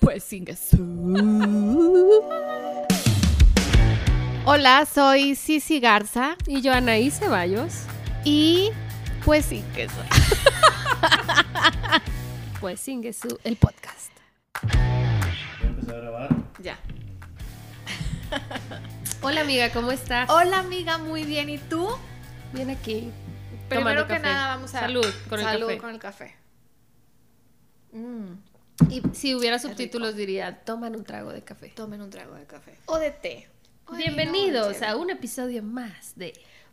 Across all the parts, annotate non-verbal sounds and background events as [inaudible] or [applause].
Pues Hola, soy Cici Garza. Y yo, Anaí Ceballos. Y pues sin queso. [laughs] pues sin queso, el podcast. ¿Ya empezó a grabar? Ya. [laughs] Hola amiga, ¿cómo estás? Hola amiga, muy bien. ¿Y tú? Bien aquí. Primero que nada vamos a... Salud con el Salud café. con el café. Y si hubiera subtítulos diría, toman un trago de café. Tomen un trago de café. O de té. O Bienvenidos a un episodio más de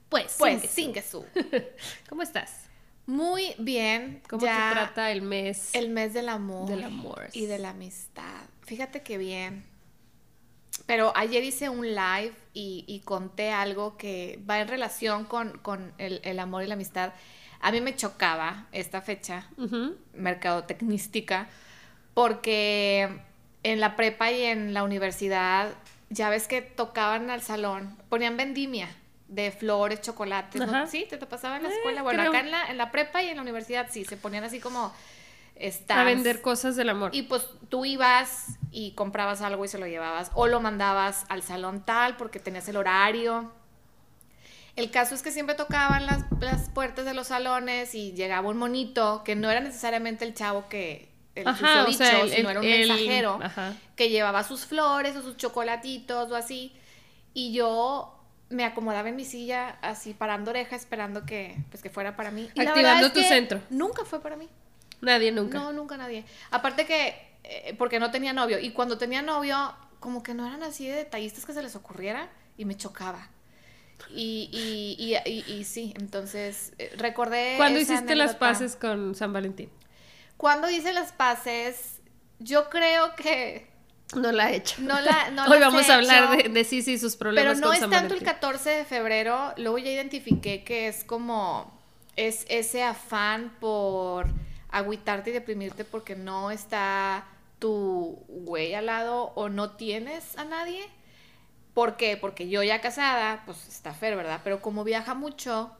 Pues, Pues sin queso. [laughs] ¿Cómo estás? Muy bien. ¿Cómo ya te trata el mes? El mes del amor. Del amor. Y de la amistad. Fíjate que bien. Pero ayer hice un live y, y conté algo que va en relación con, con el, el amor y la amistad. A mí me chocaba esta fecha mercadotecnística porque en la prepa y en la universidad ya ves que tocaban al salón, ponían vendimia de flores, chocolates, ¿no? ¿Sí? ¿Te, te pasaba en la Eh, escuela? Bueno, creo. acá en la, en la prepa y en la universidad sí, se ponían así como stands. A vender cosas del amor. Y pues tú ibas y comprabas algo y se lo llevabas o lo mandabas al salón tal porque tenías el horario. El caso es que siempre tocaban las, las puertas de los salones y llegaba un monito que no era necesariamente el chavo que el Ajá, o susodicho, sea, el- sino era un el- mensajero que llevaba sus flores o sus chocolatitos o así. Y yo me acomodaba en mi silla así parando oreja esperando que pues que fuera para mí. Y la Activando verdad es tu que centro. Nunca fue para mí. Nadie nunca. No, nunca nadie. Aparte que, eh, porque no tenía novio. Y cuando tenía novio, como que no eran así de detallistas que se les ocurriera y me chocaba. Y, y, y, y- y sí, entonces eh, recordé. ¿Cuándo esa hiciste las paces con San Valentín? Cuando hice las paces, yo creo que No la he hecho. no la. No [laughs] Hoy vamos he a hablar hecho, de, de sí, sí, sus Pero problemas no con es tanto el Valentín. 14 de febrero, luego ya identifiqué que es como es ese afán por agüitarte y deprimirte porque no está tu güey al lado o no tienes a nadie. ¿Por qué? Porque yo ya casada, pues está Fer, ¿verdad? Pero como viaja mucho,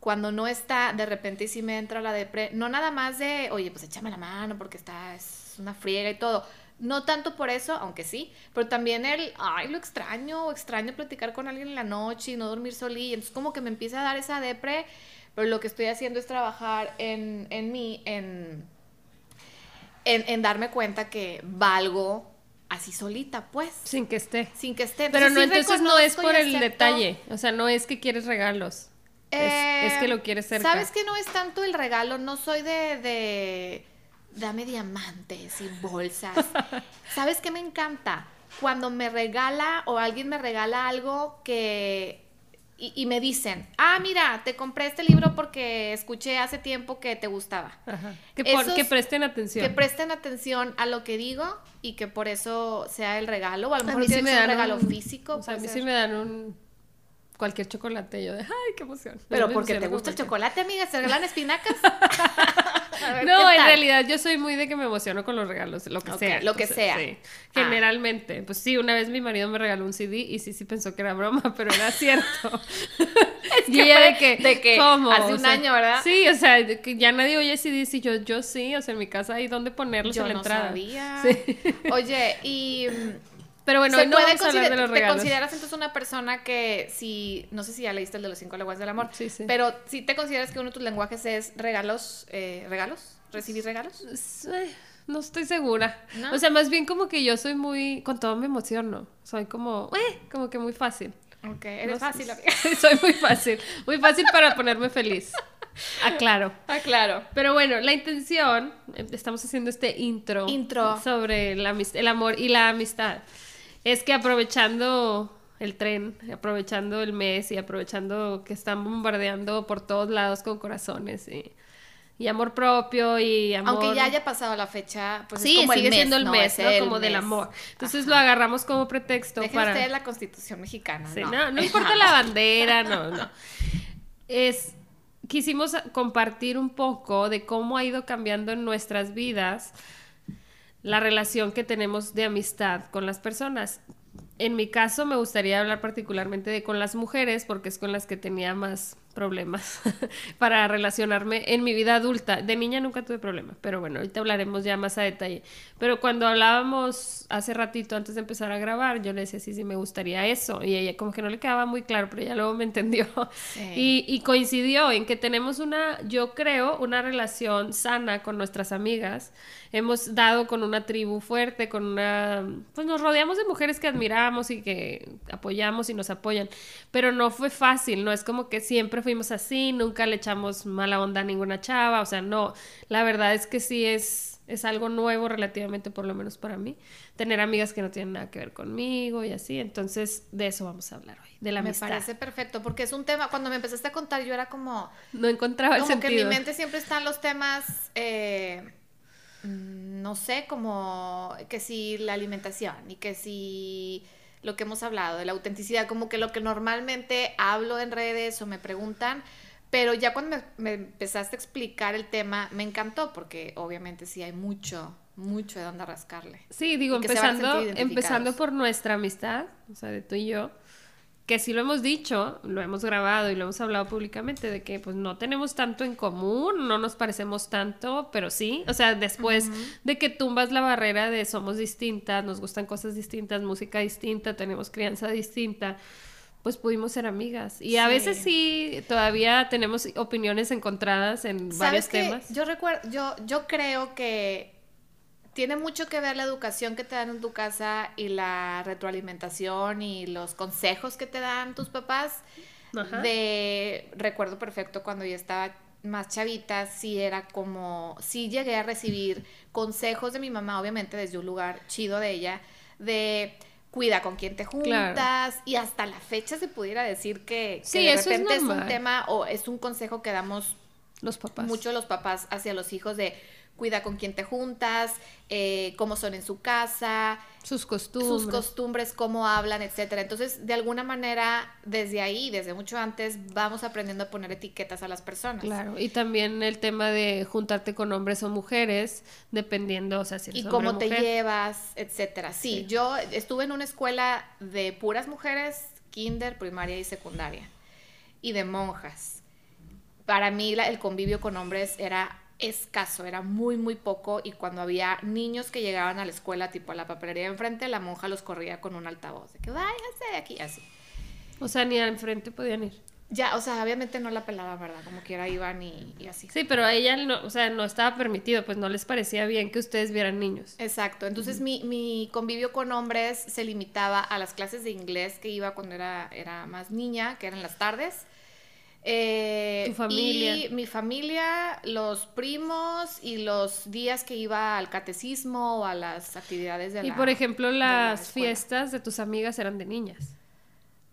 cuando no está, de repente sí me entra la depre, no nada más de, oye, pues échame la mano porque está, es una friega y todo. No tanto por eso, aunque sí, pero también el, ay, lo extraño, extraño platicar con alguien en la noche y no dormir solí. Entonces como que me empieza a dar esa depre, pero lo que estoy haciendo es trabajar en, en mí, en, en, en darme cuenta que valgo así solita, pues, Sin que esté. sin que esté. Pero no, sí entonces no es por el detalle. O sea, no es que quieres regalos. Es, es que lo quieres cerca. Eh, ¿Sabes que no es tanto el regalo? No soy de, de dame diamantes y bolsas. [laughs] ¿Sabes qué me encanta? Cuando me regala o alguien me regala algo que... Y, y me dicen, ah, mira, te compré este libro porque escuché hace tiempo que te gustaba. Ajá. Que, por- Esos- que presten atención. Que presten atención a lo que digo y que por eso sea el regalo. O a lo A mejor mí sí me ser un dan regalo un- físico. O sea, a mí ser. sí me dan un cualquier chocolate. Yo de, ay, qué emoción. Pero porque te gusta el chocolate, amiga, se regalan espinacas. [laughs] [laughs] A ver, No, ¿qué en tal? realidad yo soy muy de que me emociono con los regalos, lo que sea. lo que sea. sí. Ah. Generalmente. Pues sí, una vez mi marido me regaló un CD y sí, sí pensó que era broma, [laughs] pero era cierto. [laughs] que Y ella fue de que, de que ¿cómo? hace O un sea, año, ¿verdad? Sí, o sea, que ya nadie oye CDs y yo, yo sí, o sea, en mi casa hay donde ponerlos Yo en la no entrada. sabía. Sí. Oye, y [laughs] Pero bueno, ¿se hoy no vamos a hablar de los ¿te regalos. consideras entonces una persona que si, no sé si ya leíste el de los cinco lenguajes del amor, Sí, sí. pero si te consideras que uno de tus lenguajes es regalos, eh, regalos, recibir regalos? Eh, No estoy segura. ¿No? O sea, más bien como que yo soy muy, con todo me emociono. Soy como, eh, como que muy fácil. Ok, eres No fácil, amiga. [laughs] soy muy fácil. Muy fácil para ponerme feliz. Aclaro. Ah, claro. Pero bueno, la intención, eh, estamos haciendo este intro, Intro. sobre la el amor y la amistad, es que aprovechando el tren, aprovechando el mes y aprovechando que están bombardeando por todos lados con corazones y, y amor propio y amor... Aunque ya haya pasado la fecha, pues sí, es como sigue el mes, siendo el ¿no? mes, Es ¿no? el Como del amor. Entonces Ajá. lo agarramos como pretexto Dejen para... ustedes la constitución mexicana, Sí, ¿no? no, no [laughs] importa la bandera, no, [laughs] no. Es, quisimos compartir un poco de cómo ha ido cambiando en nuestras vidas la relación que tenemos de amistad con las personas. En mi caso me gustaría hablar particularmente de con las mujeres porque es con las que tenía más problemas [laughs] para relacionarme en mi vida adulta. De niña nunca tuve problemas, pero bueno, ahorita hablaremos ya más a detalle. Pero cuando hablábamos hace ratito antes de empezar a grabar, yo le decía, sí, sí, me gustaría eso. Y ella como que no le quedaba muy claro, pero ella luego me [laughs] entendió. Y, y coincidió en que tenemos una, yo creo, una relación sana con nuestras amigas. Hemos dado con una tribu fuerte, con una... Pues nos rodeamos de mujeres que admiramos y que apoyamos y nos apoyan. Pero no fue fácil, no es como que siempre fuimos así, nunca le echamos mala onda a ninguna chava, o sea, no, la verdad es que sí es, es algo nuevo relativamente, por lo menos para mí, tener amigas que no tienen nada que ver conmigo y así, entonces de eso vamos a hablar hoy, de la me amistad. parece perfecto, porque es un tema, cuando me empezaste a contar yo era como, No encontraba el como que en mi sentido. mente siempre están los temas, eh, mm, no sé, como que si la alimentación y que si lo que hemos hablado de la autenticidad, como que lo que normalmente hablo en redes o me preguntan, pero ya cuando me, me empezaste a explicar el tema, me encantó, porque obviamente sí hay mucho, mucho de dónde rascarle. Sí, digo, empezando, empezando por nuestra amistad, o sea, de tú y yo, que sí lo hemos dicho, lo hemos grabado y lo hemos hablado públicamente, de que pues no tenemos tanto en común, no nos parecemos tanto, pero sí, o sea, después de que tumbas la barrera de somos distintas, nos gustan cosas distintas, música distinta, tenemos crianza distinta, pues pudimos ser amigas. Y a veces sí, todavía tenemos opiniones encontradas en varios temas. Yo recuerdo, yo, yo creo que tiene mucho que ver la educación que te dan en tu casa y la retroalimentación y los consejos que te dan tus papás. Ajá. De recuerdo perfecto cuando yo estaba más chavita, sí era como, sí llegué a recibir consejos de mi mamá, obviamente desde un lugar chido de ella, de cuida con quién te juntas Claro. y hasta la fecha se pudiera decir que, de es repente es un tema o es un consejo que damos Los papás. mucho los papás hacia los hijos de cuida con quién te juntas, eh, cómo son en su casa, sus costumbres. sus costumbres, cómo hablan, etcétera. Entonces, de alguna manera, desde ahí, desde mucho antes, vamos aprendiendo a poner etiquetas a las personas. Claro, y también el tema de juntarte con hombres o mujeres, dependiendo, o sea, si eres Y hombre o cómo te mujer. llevas, etcétera. Sí, Sí. yo estuve en una escuela de puras mujeres, kinder, primaria y secundaria, y de monjas. Para mí la- el convivio con hombres era escaso, era muy, muy poco, y cuando había niños que llegaban a la escuela, tipo a la papelería de enfrente, la monja los corría con un altavoz, de que váyanse de aquí, así. O sea, ni al enfrente podían ir. Ya, o sea, obviamente no la pelaba, ¿verdad? Como quiera iban y, y así. Sí, pero a ella no, o sea, no estaba permitido, pues no les parecía bien que ustedes vieran niños. Exacto, entonces mi, mi convivio con hombres se limitaba a las clases de inglés que iba cuando era, era más niña, que eran las tardes. Eh, Tu familia. Y mi familia, los primos y los días que iba al catecismo o a las actividades de Y la por ejemplo, de la las fiestas de tus amigas eran de niñas.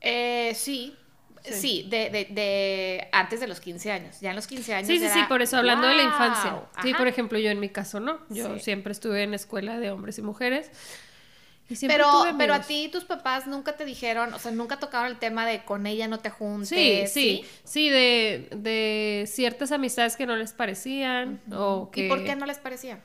Eh, sí, Sí. sí, de, de, de antes de los 15 años. Ya en los 15 años. Sí, sí, sí, por eso hablando de la infancia. Sí, por ejemplo, yo en mi caso no. Yo Sí. siempre estuve en escuela de hombres y mujeres. Pero, pero a ti tus papás nunca te dijeron, o sea, nunca tocaron el tema de con ella no te juntes. Sí, sí, sí, de, de ciertas amistades que no les parecían o que... ¿Y por qué no les parecía?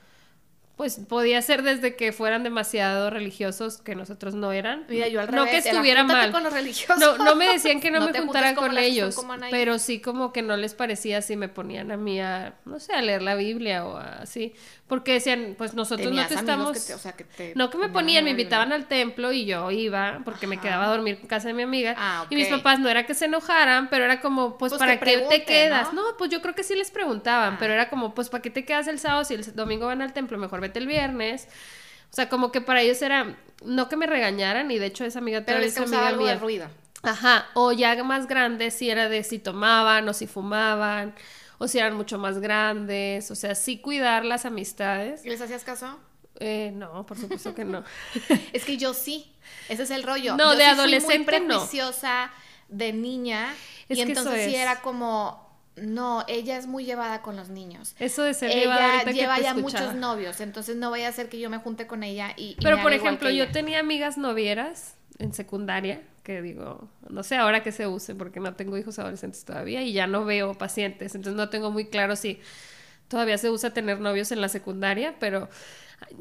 Pues podía ser desde que fueran demasiado religiosos, que nosotros no eran. Mira, yo al no revés, que era, estuviera "Júntate mal. con los religiosos". No, no me decían que no, [laughs] No me te juntes juntara como con ellos, pero sí como que no les parecía si me ponían a mí a, no sé, a leer la Biblia o así. Porque decían, pues nosotros no te estamos... que te- o sea, que te No que me ponían me invitaban al templo y yo iba porque me quedaba a dormir en casa de mi amiga. Ah, Y mis papás no era que se enojaran, pero era como, pues, Pues ¿para que qué te quedas? ¿no? ¿no? pues yo creo que sí les preguntaban, Ah. pero era como, pues, ¿para qué te quedas el sábado si el domingo van al templo? Mejor vete el viernes. O sea, como que para ellos era, no que me regañaran, y de hecho esa amiga Pero les causaba algo de mía. ruido. Ajá, o ya más grandes si era de si tomaban o si fumaban, o si eran mucho más grandes, o sea, sí cuidar las amistades. ¿Y les hacías caso? Eh, no, por supuesto que no. [laughs] Es que yo sí. Ese es el rollo. No, Yo de sí fui adolescente muy no. de niña. Es y entonces sí es. era como, no, ella es muy llevada con los niños. Eso de ser llevada Ella ahorita que te ya escuchaba. muchos novios, entonces no vaya a ser que yo me junte con ella y. y Pero me por ejemplo, yo tenía amigas novieras en secundaria, que digo, no sé ahora que se use, porque no tengo hijos adolescentes todavía y ya no veo pacientes, entonces no tengo muy claro si todavía se usa tener novios en la secundaria, pero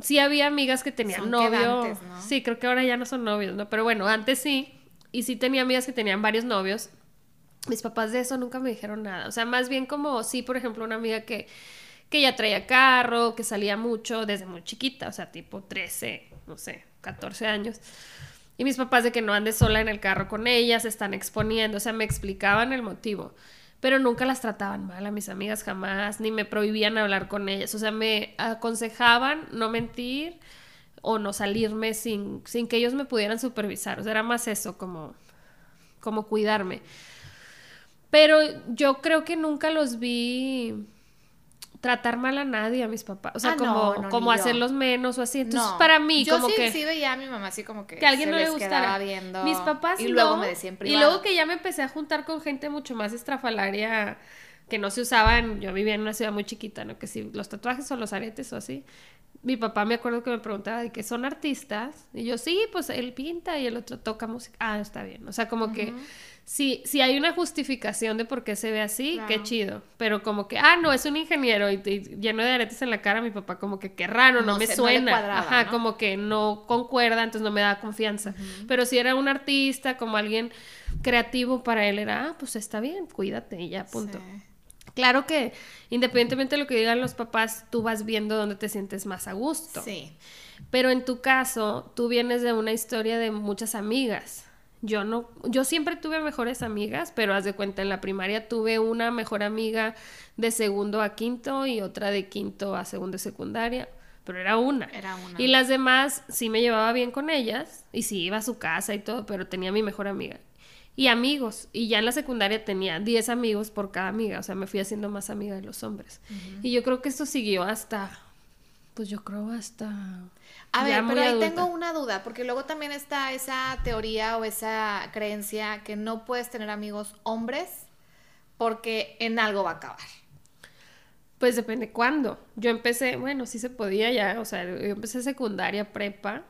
sí había amigas que tenían Son novio. quedantes, ¿no? Sí, creo que ahora ya no son novios, ¿no? Pero bueno, antes sí, y sí tenía amigas que tenían varios novios. Mis papás de eso nunca me dijeron nada. O sea, más bien como, sí, por ejemplo, una amiga que, que ya traía carro, que salía mucho desde muy chiquita, o sea, tipo 13, no sé, 14 años. Y mis papás de que no ande sola en el carro con ella, se están exponiendo, o sea, me explicaban el motivo. Pero nunca las trataban mal a mis amigas jamás, ni me prohibían hablar con ellas. O sea, me aconsejaban no mentir o no salirme sin, sin que ellos me pudieran supervisar. O sea, era más eso, como, como cuidarme. Pero yo creo que nunca los vi tratar mal a nadie, a mis papás. O sea, Ah, como, no, no, como yo. hacerlos menos o así. Entonces, No. para mí, yo como sí, que... sí veía a mi mamá así como que, que a alguien se no le les gustara. quedaba viendo. Mis papás y luego me decían Y privado. luego que ya me empecé a juntar con gente mucho más estrafalaria que no se usaban. Yo vivía en una ciudad muy chiquita, ¿no? Que si los tatuajes o los aretes o así. Mi papá me acuerdo que me preguntaba de que son artistas. Y yo, sí, pues él pinta y el otro toca música. Ah, está bien. O sea, como que si, si hay una justificación de por qué se ve así, qué chido. Pero como que, ah, no, es un ingeniero y, y lleno de aretes en la cara, mi papá como que qué raro, no, No me sé, no le suena. cuadraba, Ajá, ¿no? como que no concuerda, entonces no me da confianza. Pero si era un artista, como alguien creativo para él, era, ah, pues está bien, cuídate y ya, punto. Sí. Claro que independientemente de lo que digan los papás, tú vas viendo dónde te sientes más a gusto. Sí. Pero en tu caso, tú vienes de una historia de muchas amigas. Yo no, yo siempre tuve mejores amigas, pero haz de cuenta, en la primaria tuve una mejor amiga de segundo a quinto y otra de quinto a segundo de secundaria, pero era una. Era una. Y las demás sí me llevaba bien con ellas y sí iba a su casa y todo, pero tenía mi mejor amiga. Y amigos, y ya en la secundaria tenía 10 amigos por cada amiga, o sea, me fui haciendo más amiga de los hombres. Y yo creo que esto siguió hasta, pues yo creo hasta... A ver, pero ahí adulta. tengo una duda, porque luego también está esa teoría o esa creencia que no puedes tener amigos hombres porque en algo va a acabar. Pues depende cuándo. Yo empecé, bueno, sí se podía ya, o sea, yo empecé secundaria, prepa.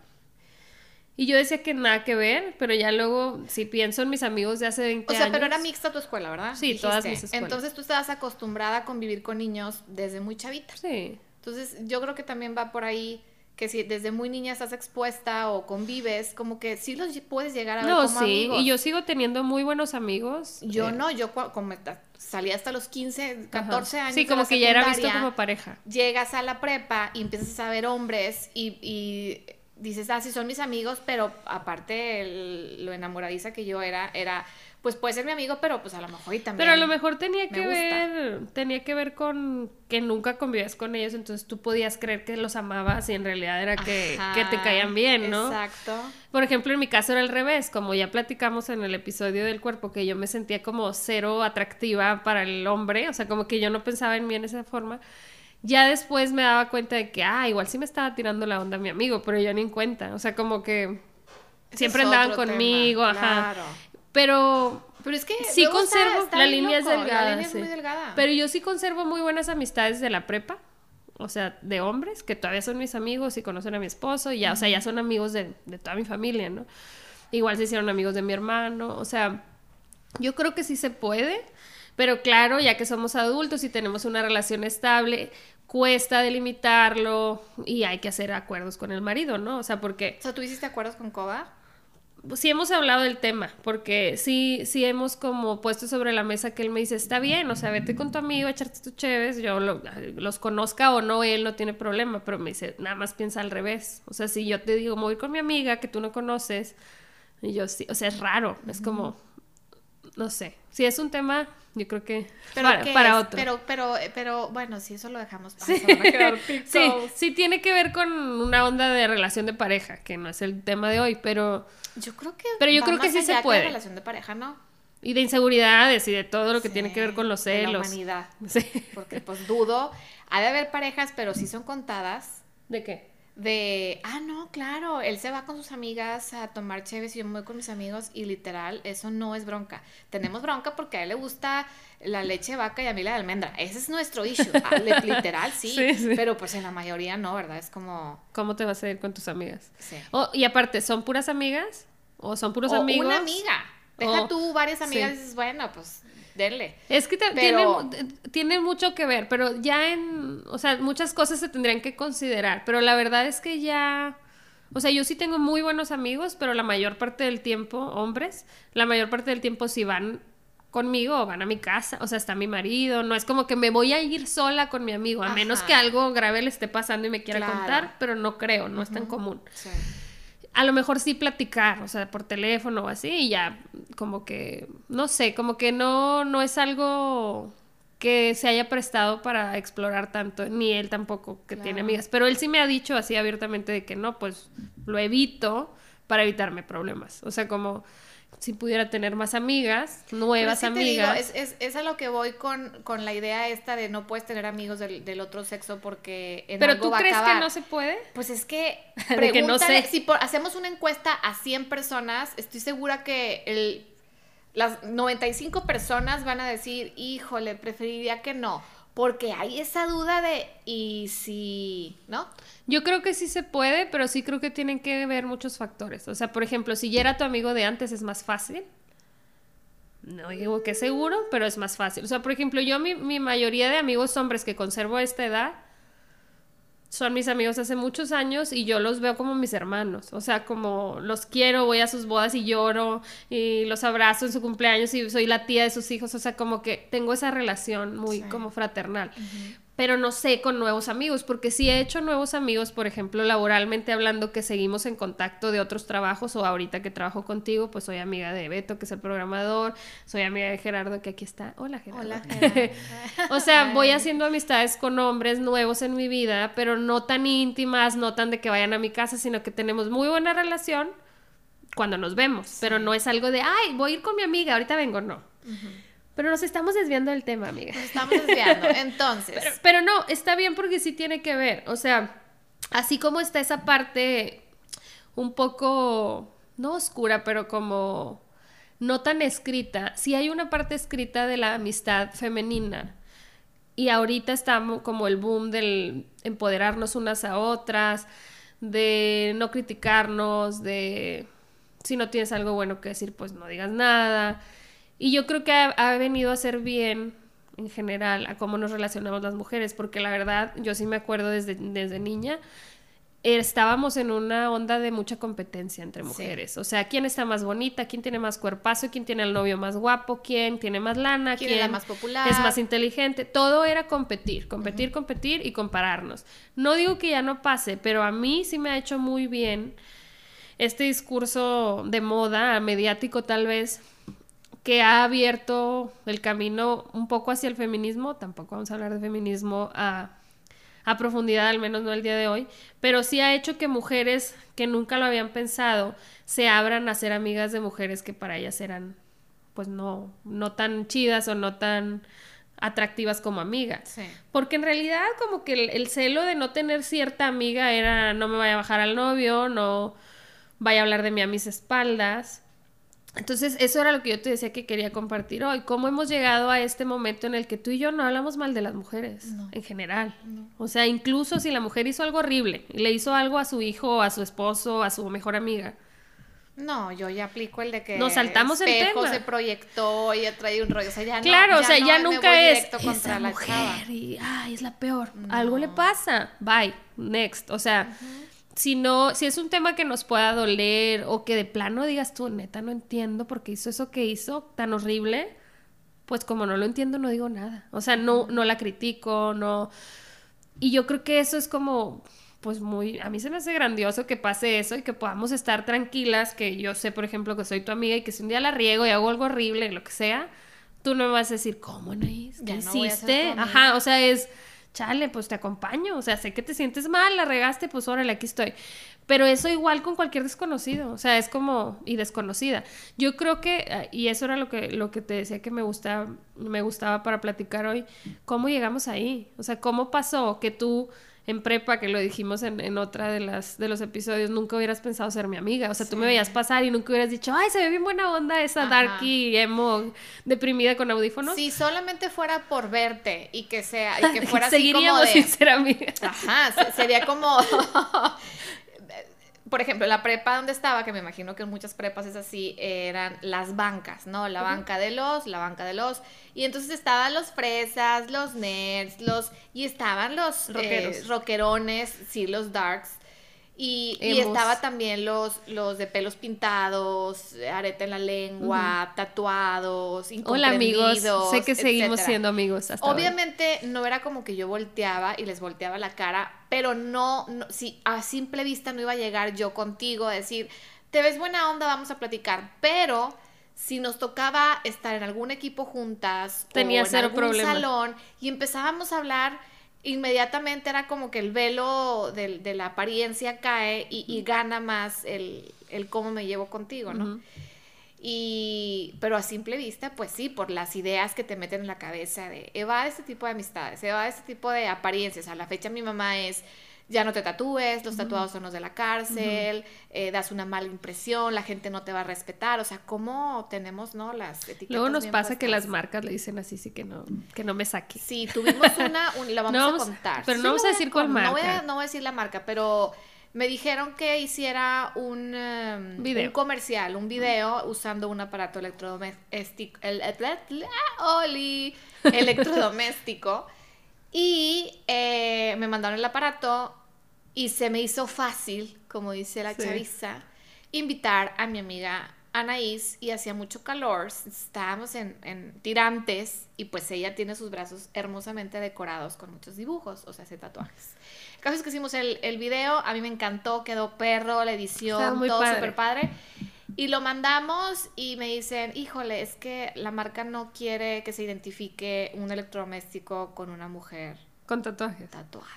Y yo decía que nada que ver, pero ya luego, si pienso en mis amigos de hace 20 O sea, años. pero era mixta tu escuela, ¿verdad? Sí, todas mis escuelas. Entonces tú estabas acostumbrada a convivir con niños desde muy chavita. Sí. Entonces yo creo que también va por ahí que si desde muy niña estás expuesta o convives, como que sí los puedes llegar a ver No, como sí, amigos. y yo sigo teniendo muy buenos amigos. Yo eh, no, yo como salí hasta los 15, 14 ajá. años. Sí, como que ya era visto como pareja. Llegas a la prepa y empiezas a ver hombres y, y dices, ah, sí, son mis amigos, pero aparte el- lo enamoradiza que yo era, era, pues puede ser mi amigo, pero pues a lo mejor y también. Pero a lo mejor tenía que ver, tenía que ver con que nunca convivías con ellos, entonces tú podías creer que los amabas y en realidad era que, Ajá, que te caían bien, ¿no? Exacto. Por ejemplo, en mi caso era al revés, como ya platicamos en el episodio del cuerpo, que yo me sentía como cero atractiva para el hombre, o sea, como que yo no pensaba en mí en esa forma. Ya después me daba cuenta de que, ah, igual sí me estaba tirando la onda mi amigo, pero yo ni en cuenta, o sea, como que siempre andaban tema, conmigo, ajá. claro. Pero Pero es que sí luego está- conservo, está la línea es loco, delgada, La línea sí. es muy delgada. Pero yo sí conservo muy buenas amistades de la prepa, o sea, de hombres, que todavía son mis amigos y conocen a mi esposo, y ya, o sea, ya son amigos de, de toda mi familia, ¿no? Igual se hicieron amigos de mi hermano, o sea, yo creo que sí se puede, pero claro, ya que somos adultos y tenemos una relación estable, cuesta delimitarlo y hay que hacer acuerdos con el marido, ¿no? O sea, porque o sea, ¿tú hiciste acuerdos con Coba? Sí hemos hablado del tema, porque sí, sí hemos como puesto sobre la mesa que él me dice, está bien, o sea, vete con tu amigo echarte tus cheves, yo lo- los conozca o no, él no tiene problema, pero me dice, nada más piensa al revés. O sea, si yo te digo, voy con mi amiga que tú no conoces, y yo sí, o sea, es raro, es como, no sé, si es un tema, yo creo que ¿Pero para, qué para otro. Pero, pero, pero, bueno, si eso lo dejamos para Sí. [laughs] sí, sí tiene que ver con una onda de relación de pareja, que no es el tema de hoy, pero... Yo creo que. Pero yo va creo que sí se puede. relación de pareja, ¿no? Y de inseguridades y de todo lo que Sí, tiene que ver con los de celos. La humanidad. Sí. Porque, pues dudo. Ha de haber parejas, pero sí son contadas. ¿De qué? De, ah, no, claro, él se va con sus amigas a tomar cheves y yo me voy con mis amigos y literal, eso no es bronca. Tenemos bronca porque a él le gusta la leche de vaca y a mí la de almendra. Ese es nuestro issue. [laughs] Ah, li- literal, sí, Sí, sí. Pero pues en la mayoría no, ¿verdad? Es como, ¿Cómo te vas a ir con tus amigas? sí. Oh, y aparte, ¿son puras amigas? ¿O son puros o amigos? una amiga. Deja O- tú varias amigas sí. y dices, bueno, pues denle. Es que Pero- tiene, tiene mucho que ver, pero ya en, o sea, muchas cosas se tendrían que considerar, pero la verdad es que ya, o sea, yo sí tengo muy buenos amigos, pero la mayor parte del tiempo, hombres, la mayor parte del tiempo sí van conmigo o van a mi casa, o sea, está mi marido, no es como que me voy a ir sola con mi amigo, a menos que algo grave le esté pasando y me quiera Claro. contar, pero no creo, no es tan común. Sí. A lo mejor sí platicar, o sea, por teléfono o así, y ya, como que, no sé, como que no, no es algo que se haya prestado para explorar tanto, ni él tampoco, que tiene amigas. Pero él sí me ha dicho así abiertamente de que no, pues lo evito para evitarme problemas. O sea, como si pudiera tener más amigas, nuevas sí digo, amigas. es, es, es a lo que voy con, con la idea esta de no puedes tener amigos del, del otro sexo porque en Pero algo tú va a crees que no se puede? Pues es que, [laughs] que no sé. si por- hacemos una encuesta a 100 personas, estoy segura que el, las 95 personas van a decir, híjole, preferiría que no, porque hay esa duda de, y si, ¿no? Yo creo que sí se puede, pero sí creo que tienen que ver muchos factores. O sea, por ejemplo, si ya era tu amigo de antes es más fácil. No digo que seguro, pero es más fácil. O sea, por ejemplo, yo mi, mi mayoría de amigos hombres que conservo a esta edad son mis amigos hace muchos años y yo los veo como mis hermanos. O sea, como los quiero, voy a sus bodas y lloro y los abrazo en su cumpleaños y soy la tía de sus hijos. O sea, como que tengo esa relación muy Sí. como fraternal. Pero no sé con nuevos amigos, porque sí he hecho nuevos amigos, por ejemplo, laboralmente hablando, que seguimos en contacto de otros trabajos, o ahorita que trabajo contigo, pues soy amiga de Beto, que es el programador, soy amiga de Gerardo, que aquí está. Hola, Gerardo. Hola, [laughs] Gerardo. O sea, voy haciendo amistades con hombres nuevos en mi vida, pero no tan íntimas, no tan de que vayan a mi casa, sino que tenemos muy buena relación cuando nos vemos. Pero no es algo de, ay, voy a ir con mi amiga, ahorita vengo, no. Pero nos estamos desviando del tema, amiga. Nos estamos desviando. [laughs] Entonces, Pero, pero no, está bien porque sí tiene que ver. O sea, así como está esa parte un poco, no oscura, pero como no tan escrita, sí hay una parte escrita de la amistad femenina. Y ahorita estamos como el boom del empoderarnos unas a otras, de no criticarnos, de si no tienes algo bueno que decir, pues no digas nada. Y yo creo que ha, ha venido a ser bien en general a cómo nos relacionamos las mujeres, porque la verdad, yo sí me acuerdo desde, desde niña, estábamos en una onda de mucha competencia entre Sí. mujeres. O sea, quién está más bonita, quién tiene más cuerpazo, quién tiene al novio más guapo, quién tiene más lana, ¿Quién quién, es la más popular? es más inteligente. Todo era competir, competir, competir y compararnos. No digo que ya no pase, pero a mí sí me ha hecho muy bien este discurso de moda, mediático tal vez, que ha abierto el camino un poco hacia el feminismo, tampoco vamos a hablar de feminismo a, a profundidad, al menos no el día de hoy, pero sí ha hecho que mujeres que nunca lo habían pensado se abran a ser amigas de mujeres que para ellas eran pues no, no tan chidas o no tan atractivas como amigas. sí. Porque en realidad como que el, el celo de no tener cierta amiga era no me vaya a bajar al novio, no vaya a hablar de mí a mis espaldas. Entonces eso era lo que yo te decía que quería compartir hoy. ¿Cómo hemos llegado a este momento en el que tú y yo no hablamos mal de las mujeres No. en general? No. O sea, incluso si la mujer hizo algo horrible y le hizo algo a su hijo, a su esposo, a su mejor amiga. No, yo ya aplico el de que Nos saltamos el espejo tema. se proyectó y trae un rollo. O sea, ya no, Claro, o sea, ya no nunca es esa la mujer chava. y ay, es la peor. Algo le pasa. Bye, next. O sea, si no, si es un tema que nos pueda doler o que de plano digas tú, neta, no entiendo por qué hizo eso que hizo tan horrible, pues como no lo entiendo, no digo nada. O sea, no, no la critico, no. Y yo creo que eso es como, pues muy, a mí se me hace grandioso que pase eso y que podamos estar tranquilas, que yo sé, por ejemplo, que soy tu amiga y que si un día la riego y hago algo horrible, lo que sea, tú no me vas a decir, ¿cómo, Anaís? ¿Qué Ya no hiciste? Ajá, o sea, es, chale, pues te acompaño, o sea, sé que te sientes mal, la regaste, pues órale, aquí estoy. Pero eso igual con cualquier desconocido, o sea, es como, y desconocida. Yo creo que, eh, y eso era lo que, lo que te decía que me me gustaba para platicar hoy, cómo llegamos ahí, o sea, cómo pasó que tú en prepa, que lo dijimos en, en otra de las de los episodios, nunca hubieras pensado ser mi amiga. O sea, tú me veías pasar y nunca hubieras dicho, ay, se ve bien buena onda esa Ajá. darky emo deprimida con audífonos. Si solamente fuera por verte y que sea y que [laughs] fuera así como Seguiríamos de sin ser amigas. Ajá, se- sería como [laughs] por ejemplo, la prepa donde estaba, que me imagino que en muchas prepas es así, eran las bancas, ¿no? La banca de los, la banca de los. Y entonces estaban los fresas, los nerds, los. Y estaban los eh, Rockeros. rockerones, sí, los darks. Y, y estaba también los, los de pelos pintados, areta en la lengua, tatuados, Hola amigos, sé que seguimos etcétera. siendo amigos hasta hoy. Obviamente no era como que yo volteaba y les volteaba la cara, pero no, no si a simple vista no iba a llegar yo contigo a decir, te ves buena onda, vamos a platicar, pero si nos tocaba estar en algún equipo juntas Tenía o en algún problema. salón y empezábamos a hablar, inmediatamente era como que el velo de, la apariencia cae y, y gana más el, el cómo me llevo contigo, ¿no? Y, pero a simple vista, pues sí, por las ideas que te meten en la cabeza de evade este tipo de amistades, evade este tipo de apariencias. A la fecha mi mamá es, ya no te tatúes, los tatuados son los de la cárcel, eh, das una mala impresión, la gente no te va a respetar. O sea, ¿cómo tenemos, no? Las etiquetas. Luego nos pasa que las marcas le dicen así, sí que no, que no me saque. Sí, tuvimos una, un- la vamos, No vamos- a contar. pero Sí no vamos a decir cuál con- No voy, a, marca. no voy a decir la marca, pero me dijeron que hiciera un, em, Video. un comercial, un video usando un aparato electrodoméstico, el, el- el- ah, Oli, electrodoméstico. Y eh, me mandaron el aparato y se me hizo fácil, como dice la Sí. chaviza, invitar a mi amiga Anaís y hacía mucho calor, estábamos en, en tirantes y pues ella tiene sus brazos hermosamente decorados con muchos dibujos, o sea, hace tatuajes. El caso es que hicimos el, el video, a mí me encantó, quedó perro, la edición, muy todo padre. súper padre. Y lo mandamos y me dicen, híjole, es que la marca no quiere que se identifique un electrodoméstico con una mujer Con tatuajes. tatuada.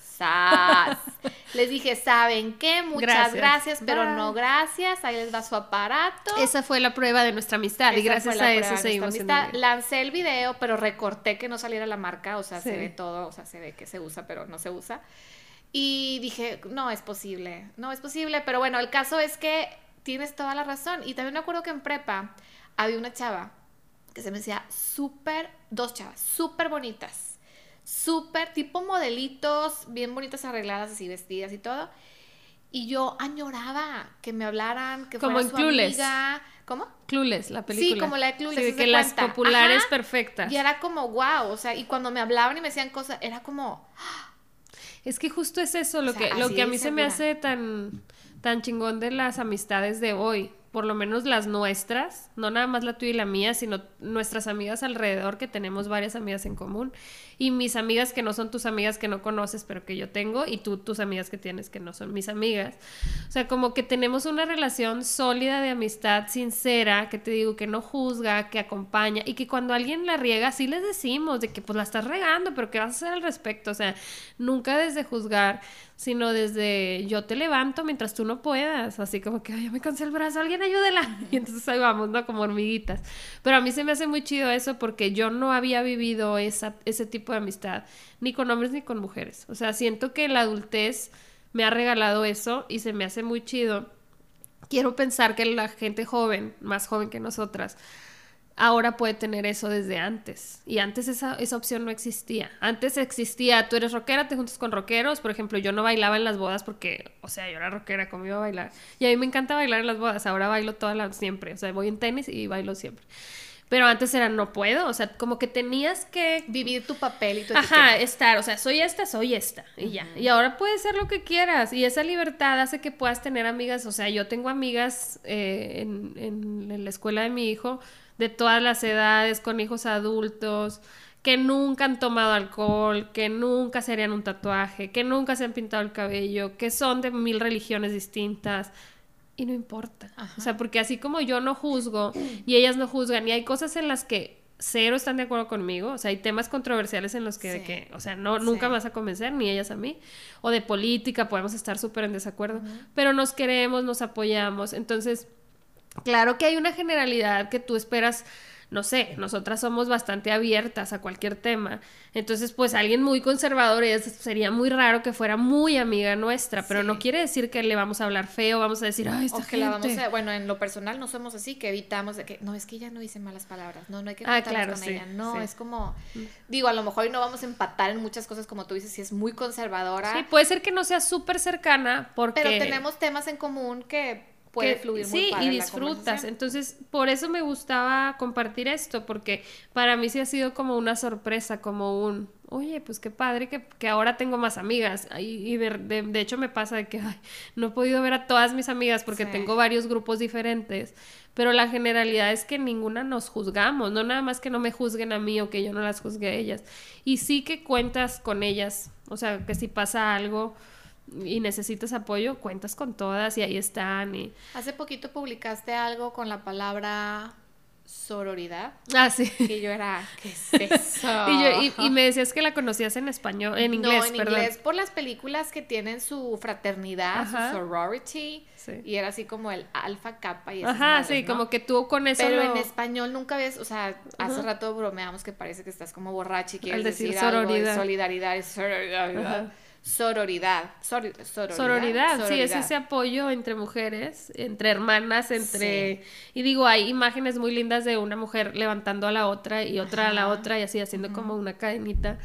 ¡Sas! [laughs] Les dije, ¿saben qué? Muchas Gracias. gracias, pero Bye. no gracias. Ahí les da su aparato. Esa fue la prueba de nuestra amistad y gracias a eso seguimos amistad. Lancé el video, pero recorté que no saliera la marca, o sea, se ve todo, o sea, se ve que se usa, pero no se usa. Y dije, no es posible, no es posible, pero bueno, el caso es que tienes toda la razón. Y también me acuerdo que en prepa había una chava que se me decía súper, dos chavas, súper bonitas, súper tipo modelitos, bien bonitas arregladas, así vestidas y todo. Y yo añoraba que me hablaran, que Como fuera en su Clueless. amiga. ¿Cómo? Clueless, la película. como la de Clueless, Sí, que las cuenta. populares Ajá. perfectas. Y era como, wow, o sea, y cuando me hablaban y me decían cosas, era como, Es que justo es eso lo O sea, que, lo que a mí se me hace tan, tan chingón de las amistades de hoy. Por lo menos las nuestras, no nada más la tuya y la mía, sino nuestras amigas alrededor, que tenemos varias amigas en común. Y mis amigas que no son tus amigas que no conoces, pero que yo tengo, y tú tus amigas que tienes que no son mis amigas. O sea, como que tenemos una relación sólida de amistad, sincera, que te digo que no juzga, que acompaña, y que cuando alguien la riega, sí les decimos de que pues la estás regando, pero ¿qué vas a hacer al respecto? O sea, nunca desde juzgar, sino desde yo te levanto mientras tú no puedas, así como que, ay, me cansé el brazo, alguien ayúdela. [laughs] Y entonces ahí vamos, ¿no? Como hormiguitas. Pero a mí se me hace muy chido eso porque yo no había vivido esa, ese tipo de amistad, ni con hombres ni con mujeres. O sea, siento que la adultez me ha regalado eso y se me hace muy chido. Quiero pensar que la gente joven, más joven que nosotras, ahora puede tener eso desde antes. Y antes esa, esa opción no existía. Antes existía, tú eres rockera, te juntas con rockeros. Por ejemplo, yo no bailaba en las bodas porque, o sea, yo era rockera, ¿cómo iba a bailar? Y a mí me encanta bailar en las bodas. Ahora bailo toda la, siempre. O sea, voy en tenis y bailo siempre. Pero antes era, no puedo. O sea, como que tenías que vivir tu papel y tu Ajá, etiqueta. estar, o sea, soy esta, soy esta, y ya. Y ahora puedes ser lo que quieras, y esa libertad hace que puedas tener amigas, o sea, yo tengo amigas eh, en, en- en la escuela de mi hijo, de todas las edades, con hijos adultos, que nunca han tomado alcohol, que nunca se harían un tatuaje, que nunca se han pintado el cabello, que son de mil religiones distintas. Y no importa. O sea, porque así como yo no juzgo y ellas no juzgan, y hay cosas en las que cero están de acuerdo conmigo, o sea, hay temas controversiales en los que, de Sí. que o sea, no, Sí. nunca me vas a convencer, ni ellas a mí, o de política, podemos estar súper en desacuerdo, pero nos queremos, nos apoyamos, entonces, claro que hay una generalidad que tú esperas, no sé, nosotras somos bastante abiertas a cualquier tema, entonces, pues alguien muy conservador es- sería muy raro que fuera muy amiga nuestra, pero Sí. no quiere decir que le vamos a hablar feo, vamos a decir, ay, esta O que la vamos gente". a, bueno, en lo personal no somos así, que evitamos de que, no, es que ella no dice malas palabras, no, no hay que Ah, claro, con sí, ella, no, sí. es como, digo, a lo mejor hoy no vamos a empatar en muchas cosas como tú dices, si es muy conservadora, Sí, puede ser que no sea súper cercana porque... pero tenemos temas en común que puede que- fluir muy sí, padre y disfrutas. Entonces, por eso me gustaba compartir esto, porque para mí sí ha sido como una sorpresa, como un, oye, pues qué padre que, que ahora tengo más amigas. Y, y de, de- de hecho me pasa de que ay, no he podido ver a todas mis amigas porque Sí. tengo varios grupos diferentes. Pero la generalidad es que ninguna nos juzgamos, no nada más que no me juzguen a mí o que yo no las juzgue a ellas. Y sí que cuentas con ellas, o sea, que si pasa algo y necesitas apoyo, cuentas con todas y ahí están. Y... Hace poquito publicaste algo con la palabra sororidad. Ah, sí. Y yo era, ¿qué es [laughs] eso? Y, yo, y, y me decías que la conocías en español, en inglés, no, en perdón. inglés por las películas que tienen su fraternidad, Ajá. su sorority. Sí. Y era así como el alfa kappa y esas Ajá, madres, sí, ¿no? como que tú con eso Pero lo- en español nunca ves, o sea, hace rato bromeamos que parece que estás como borracha y quieres Al decir decir, algo de sororidad. solidaridad y sororidad. Ajá. Sororidad. Sororidad. Sororidad, sí, es ese apoyo entre mujeres, entre hermanas, entre... Y digo, hay imágenes muy lindas de una mujer levantando a la otra y otra a la otra y así haciendo como una cadenita.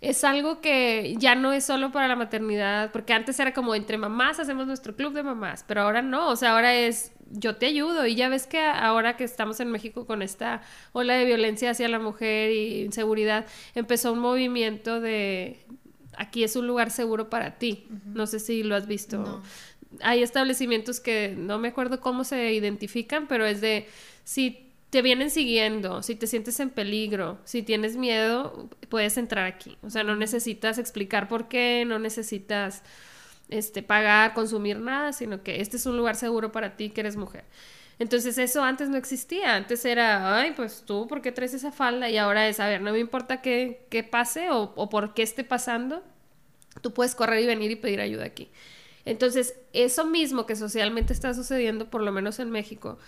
Es algo que ya no es solo para la maternidad, porque antes era como entre mamás hacemos nuestro club de mamás, pero ahora no, o sea, ahora es yo te ayudo y ya ves que ahora que estamos en México con esta ola de violencia hacia la mujer y inseguridad, empezó un movimiento de aquí es un lugar seguro para ti. No sé si lo has visto. No. Hay establecimientos que no me acuerdo cómo se identifican, pero es de si te vienen siguiendo, si te sientes en peligro, si tienes miedo, puedes entrar aquí. O sea, no necesitas explicar por qué, no necesitas este pagar, consumir nada, sino que este es un lugar seguro para ti que eres mujer. Entonces eso antes no existía, antes era, ay, pues tú, ¿por qué traes esa falda? Y ahora es, a ver, no me importa qué, qué pase o, o por qué esté pasando, tú puedes correr y venir y pedir ayuda aquí. Entonces, eso mismo que socialmente está sucediendo, por lo menos en México,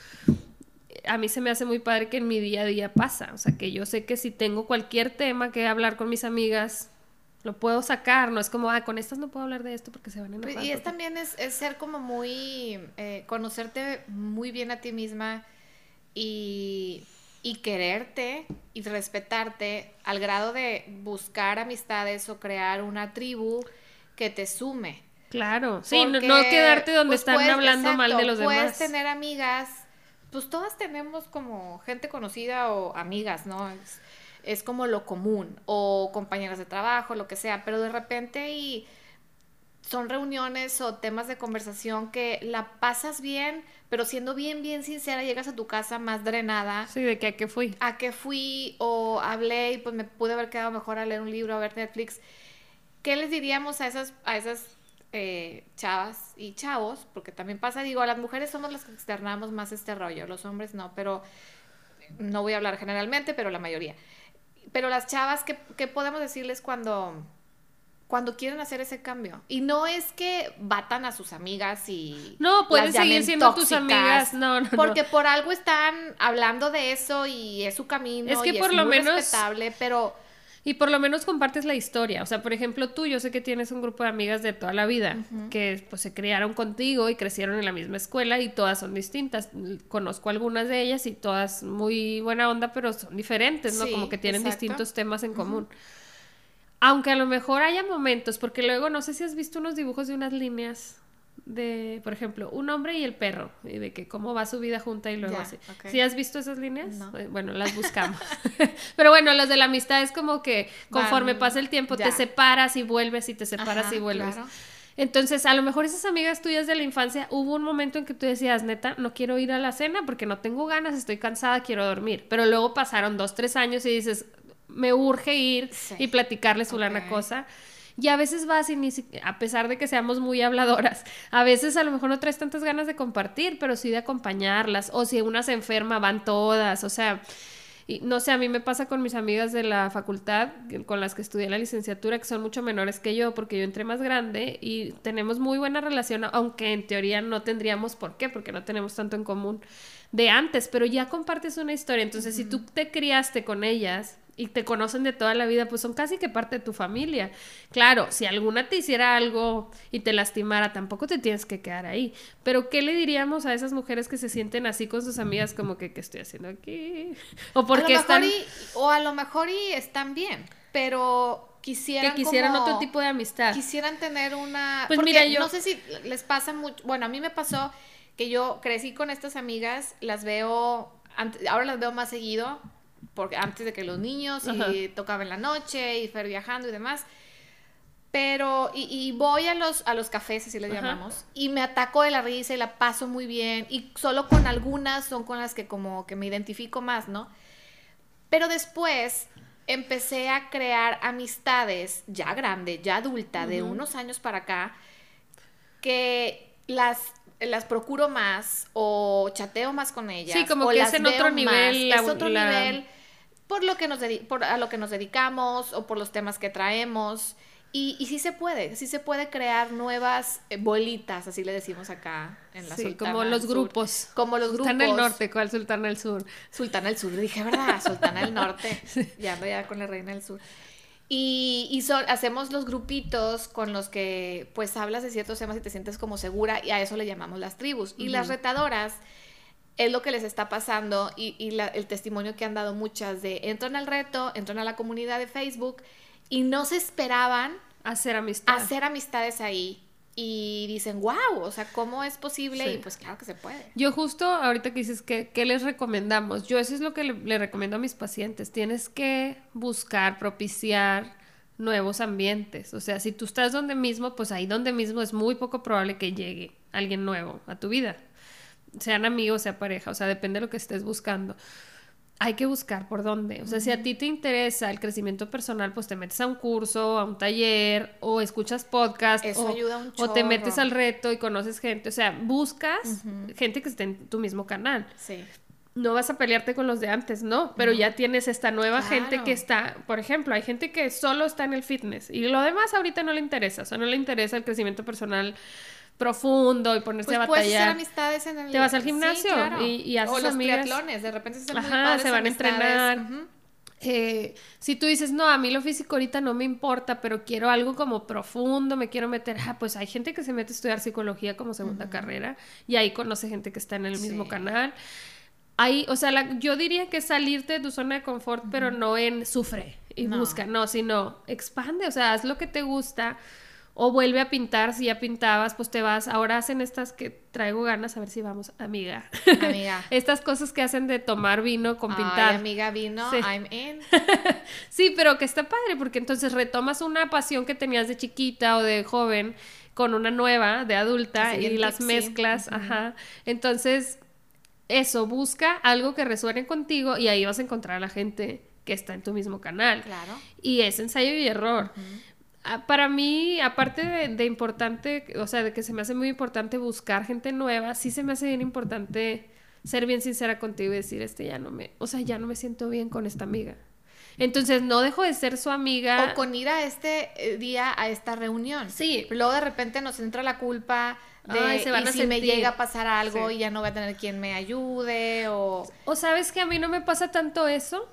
a mí se me hace muy padre que en mi día a día pasa. O sea, que yo sé que si tengo cualquier tema que hablar con mis amigas, lo puedo sacar. No es como, ah, con estas no puedo hablar de esto porque se van a enojar. Y es también es, es ser como muy, eh, conocerte muy bien a ti misma y, y quererte y respetarte al grado de buscar amistades o crear una tribu que te sume. Claro, sí, no, Porque, no quedarte donde pues, están puedes- hablando mal de los Puedes demás. tener amigas, pues todas tenemos como gente conocida o amigas, ¿no? Es, es como lo común, o compañeras de trabajo, lo que sea, pero de repente y son reuniones o temas de conversación que la pasas bien, pero siendo bien, bien sincera, llegas a tu casa más drenada. Sí, de que a qué fui. A que fui o hablé y pues me pude haber quedado mejor a leer un libro, a ver Netflix. ¿Qué les diríamos a esas, a esas eh, chavas y chavos? Porque también pasa, digo, las mujeres somos las que externamos más este rollo, los hombres no, pero no voy a hablar generalmente, pero la mayoría. Pero las chavas, ¿qué, qué podemos decirles cuando, cuando quieren hacer ese cambio? Y no es que batan a sus amigas y... No, pueden seguir siendo tus tóxicas, amigas. No, no, no. Porque por algo están hablando de eso y es su camino Es que y por es lo muy menos- respetable, pero... Y por lo menos compartes la historia. O sea, por ejemplo, tú, yo sé que tienes un grupo de amigas de toda la vida que pues se criaron contigo y crecieron en la misma escuela y todas son distintas. Conozco algunas de ellas y todas muy buena onda, pero son diferentes, ¿no? Sí, Como que tienen exacto. distintos temas en común. Aunque a lo mejor haya momentos, porque luego no sé si has visto unos dibujos de unas líneas de, por ejemplo, un hombre y el perro, y de que cómo va su vida junta y luego así. ok. ¿Sí has visto esas líneas? No. Eh, Bueno, las buscamos. [laughs] Pero bueno, las de la amistad es como que conforme Van- pasa el tiempo te separas y vuelves y te separas Ajá, y vuelves. claro. Entonces, a lo mejor esas amigas tuyas de la infancia, hubo un momento en que tú decías, neta, no quiero ir a la cena porque no tengo ganas, estoy cansada, quiero dormir. Pero luego pasaron dos, tres años y dices, me urge ir Sí. y platicarles fulana Ok. cosa. Y a veces vas y ni si- a pesar de que seamos muy habladoras, a veces a lo mejor no traes tantas ganas de compartir, pero sí de acompañarlas. O si una se enferma, van todas. O sea, y no sé, a mí me pasa con mis amigas de la facultad con las que estudié la licenciatura, que son mucho menores que yo, porque yo entré más grande y tenemos muy buena relación, aunque en teoría no tendríamos por qué, porque no tenemos tanto en común de antes, pero ya compartes una historia. Entonces, si tú te criaste con ellas y te conocen de toda la vida, pues son casi que parte de tu familia. Claro, si alguna te hiciera algo y te lastimara, tampoco te tienes que quedar ahí. Pero, ¿qué le diríamos a esas mujeres que se sienten así con sus amigas, como que, ¿qué estoy haciendo aquí? [laughs] O porque están... y- o a lo mejor y están bien, pero quisieran que quisieran como- otro tipo de amistad. Quisieran tener una... Pues porque mira, yo- No sé si les pasa mucho... Bueno, a mí me pasó que yo crecí con estas amigas, las veo... Ahora las veo más seguido, porque antes de que los niños, y Ajá. tocaba en la noche, y Fer viajando y demás. Pero, y, y voy a los, a los cafés, así les Ajá. llamamos, y me ataco de la risa y la paso muy bien, y solo con algunas son con las que como que me identifico más, ¿no? Pero después empecé a crear amistades ya grande, ya adulta, de unos años para acá, que las, las procuro más o chateo más con ellas. Sí, como o que las es en otro más. nivel la- Es otro la- nivel por lo que nos por a lo que nos dedicamos o por los temas que traemos. Y, y sí se puede, sí se puede crear nuevas eh, bolitas, así le decimos acá en la Sí, Sultana como los Sur. grupos. Como los grupos. Sultana del Norte, ¿cuál Sultana del Sur? Sultana del Sur, dije, ¿verdad? Sultana del Norte. [laughs] Ya ando ya con la Reina del Sur. Y, y son- hacemos los grupitos con los que pues hablas de ciertos temas y te sientes como segura y a eso le llamamos las tribus. Y las retadoras es lo que les está pasando y, y la- el testimonio que han dado muchas de entran al reto, entran a la comunidad de Facebook y no se esperaban Hacer amistad. hacer amistades ahí. Y dicen, wow, o sea, ¿cómo es posible? Sí. Y pues claro que se puede. Yo justo ahorita que dices que qué les recomendamos, yo eso es lo que le, le recomiendo a mis pacientes, tienes que buscar, propiciar nuevos ambientes, o sea, si tú estás donde mismo, pues ahí donde mismo es muy poco probable que llegue alguien nuevo a tu vida, sean amigos, sea pareja, o sea, depende de lo que estés buscando. Hay que buscar por dónde. O sea, si a ti te interesa el crecimiento personal, pues te metes a un curso, a un taller, o escuchas podcast, Eso o, ayuda un o te metes al reto y conoces gente. O sea, buscas gente que esté en tu mismo canal. Sí. No vas a pelearte con los de antes, no, pero ya tienes esta nueva gente que está, por ejemplo, hay gente que solo está en el fitness y lo demás ahorita no le interesa, o sea, no le interesa el crecimiento personal profundo y ponerse Pues a puedes hacer batallar. amistades en el... Te vas al Sí, gimnasio claro. y- y haces O los amigas. triatlones, de repente se muy Ajá, padres se van a entrenar. Eh, si tú dices, no, a mí lo físico ahorita no me importa, pero quiero algo como profundo, me quiero meter, ah, pues hay gente que se mete a estudiar psicología como segunda carrera y ahí conoce gente que está en el mismo canal. Ahí, o sea, la- yo diría que salirte de tu zona de confort, pero no en sufre y No. busca, no, sino expande, o sea, haz lo que te gusta o vuelve a pintar, si ya pintabas, pues te vas, ahora hacen estas que traigo ganas, a ver si vamos, amiga. Amiga. [laughs] estas cosas que hacen de tomar vino con Ay, pintar. amiga vino, Sí. I'm in. [laughs] Sí, pero que está padre porque entonces retomas una pasión que tenías de chiquita o de joven con una nueva de adulta Sí, y las mezclas, ajá. Entonces, eso, busca algo que resuene contigo y ahí vas a encontrar a la gente que está en tu mismo canal. Claro. Y es ensayo y error. Para mí, aparte de, de importante, o sea, de que se me hace muy importante buscar gente nueva, sí se me hace bien importante ser bien sincera contigo y decir, este ya no me, o sea, ya no me siento bien con esta amiga. Entonces no dejo de ser su amiga. O con ir a este eh, día, a esta reunión. Sí. Luego de repente nos entra la culpa de Ay, se van y a si me llega a pasar algo Sí. y ya no voy a tener quien me ayude o... O sabes que a mí no me pasa tanto eso.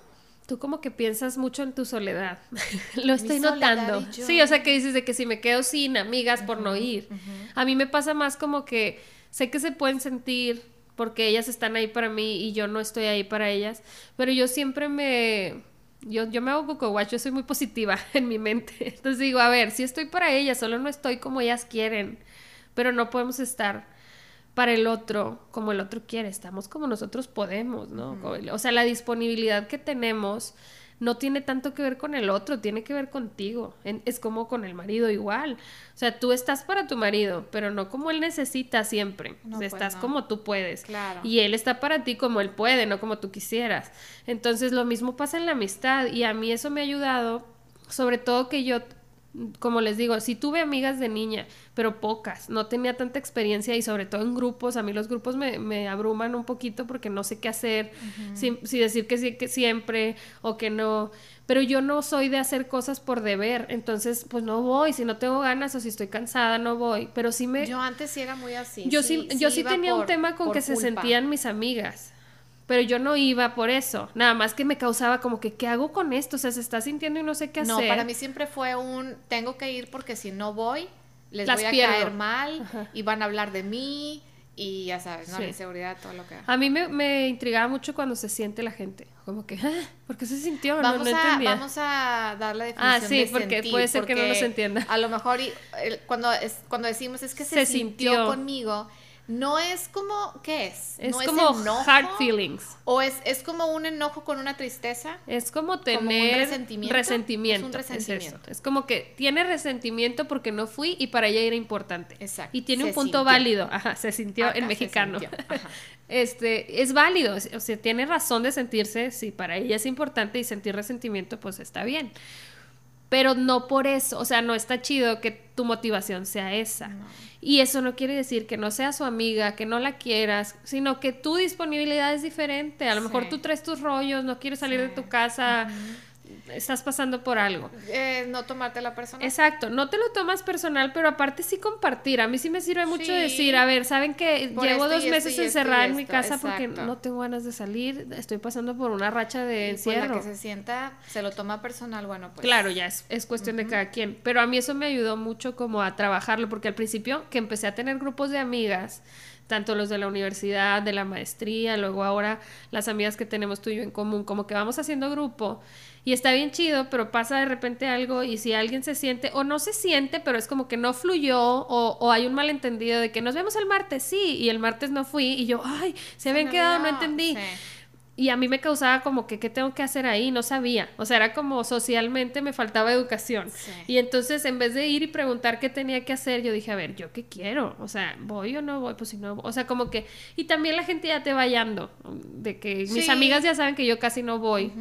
Tú como que piensas mucho en tu soledad. [laughs] Lo estoy notando. Sí, o sea que dices de que si me quedo sin amigas por no ir. A mí me pasa más como que sé que se pueden sentir porque ellas están ahí para mí y yo no estoy ahí para ellas, pero yo siempre me yo, yo me hago coco watch, yo soy muy positiva [laughs] en mi mente. Entonces digo, a ver, si estoy para ellas, solo no estoy como ellas quieren, pero no podemos estar para el otro como el otro quiere, estamos como nosotros podemos, ¿no? O sea, la disponibilidad que tenemos no tiene tanto que ver con el otro, tiene que ver contigo. En- es como con el marido igual. O sea, tú estás para tu marido, pero no como él necesita siempre. No, O sea, pues estás no. como tú puedes. Claro. Y él está para ti como él puede, no como tú quisieras. Entonces, lo mismo pasa en la amistad y a mí eso me ha ayudado, sobre todo que yo como les digo, sí tuve amigas de niña, pero pocas, no tenía tanta experiencia y sobre todo en grupos, a mí los grupos me, me abruman un poquito porque no sé qué hacer, si, si decir que sí, que siempre o que no, pero yo no soy de hacer cosas por deber, entonces pues no voy, si no tengo ganas o si estoy cansada no voy, pero sí me... Yo antes sí era muy así. Yo sí, yo sí tenía un tema con que se sentían mis amigas. Pero yo no iba por eso. Nada más que me causaba como que, ¿qué hago con esto? O sea, se está sintiendo y no sé qué No, hacer. para mí siempre fue un tengo que ir porque si no voy les Las voy a pierdo. caer mal Ajá. y van a hablar de mí y ya sabes, ¿no? Sí. La inseguridad, todo lo que A mí me, me intrigaba mucho cuando se siente la gente. Como que, ah, ¿por qué se sintió? No, Vamos, no a, entendía. vamos a dar la Ah, definición sí, de porque sentir, puede ser que no nos entienda. A lo mejor y- cuando, es, cuando decimos es que se, Se sintió, sintió. conmigo, no es como, ¿qué es? Es no como enojo, hard feelings. O es, es como un enojo con una tristeza. Es como un tener resentimiento. resentimiento. Es un Es, resentimiento. Es como que tiene resentimiento porque no fui y para ella era importante. Exacto. Y tiene Se un punto sintió. válido. Ajá, se sintió Acá en se mexicano. sintió. [laughs] Ajá. Este, es válido, o sea, tiene razón de sentirse, si para ella es importante y sentir resentimiento, pues está bien. Pero no por eso, o sea, no está chido que tu motivación sea esa. No. Y eso no quiere decir que no sea su amiga, que no la quieras, sino que tu disponibilidad es diferente. A lo mejor tú traes tus rollos, no quieres salir de tu casa, estás pasando por algo. Eh, no tomarte la persona. Exacto, no te lo tomas personal, pero aparte sí compartir. A mí sí me sirve mucho Sí. decir, a ver, ¿saben que Por llevo dos esto meses esto encerrada en mi casa porque no tengo ganas de salir, estoy pasando por una racha de Y, pues, la encierro? que se sienta, se lo toma personal, bueno, pues. Claro, ya es, es cuestión de cada quien. Pero a mí eso me ayudó mucho como a trabajarlo, porque al principio que empecé a tener grupos de amigas, tanto los de la universidad, de la maestría, luego ahora las amigas que tenemos tú y yo en común, como que vamos haciendo grupo. Y está bien chido, pero pasa de repente algo y si alguien se siente o no se siente, pero es como que no fluyó o, o hay un malentendido de que nos vemos el martes, sí, y el martes no fui y yo, ay, se habían me quedado, no entendí. Sí. Y a mí me causaba como que, ¿qué tengo que hacer ahí? No sabía. O sea, era como socialmente me faltaba educación. Sí. Y entonces, en vez de ir y preguntar qué tenía que hacer, yo dije, a ver, ¿yo qué quiero? O sea, ¿voy o no voy? Pues si no, o sea, como que... Y también la gente ya te va hallando, de que mis amigas ya saben que yo casi no voy.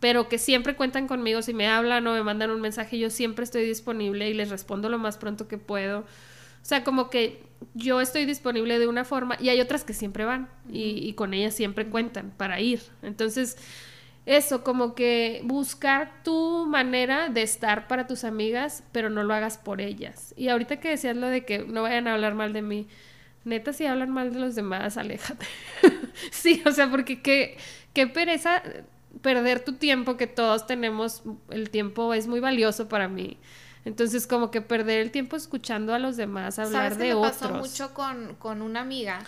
Pero que siempre cuentan conmigo si me hablan o me mandan un mensaje, yo siempre estoy disponible y les respondo lo más pronto que puedo. O sea, como que yo estoy disponible de una forma y hay otras que siempre van y, y con ellas siempre cuentan para ir. Entonces, eso, como que buscar tu manera de estar para tus amigas, pero no lo hagas por ellas. Y ahorita que decías lo de que no vayan a hablar mal de mí, neta, si hablan mal de los demás, aléjate. [laughs] sí, o sea, porque qué, qué pereza perder tu tiempo, que todos tenemos, el tiempo es muy valioso para mí. Entonces, como que perder el tiempo escuchando a los demás, hablar ¿Sabes de me otros. pasó mucho con, con una amiga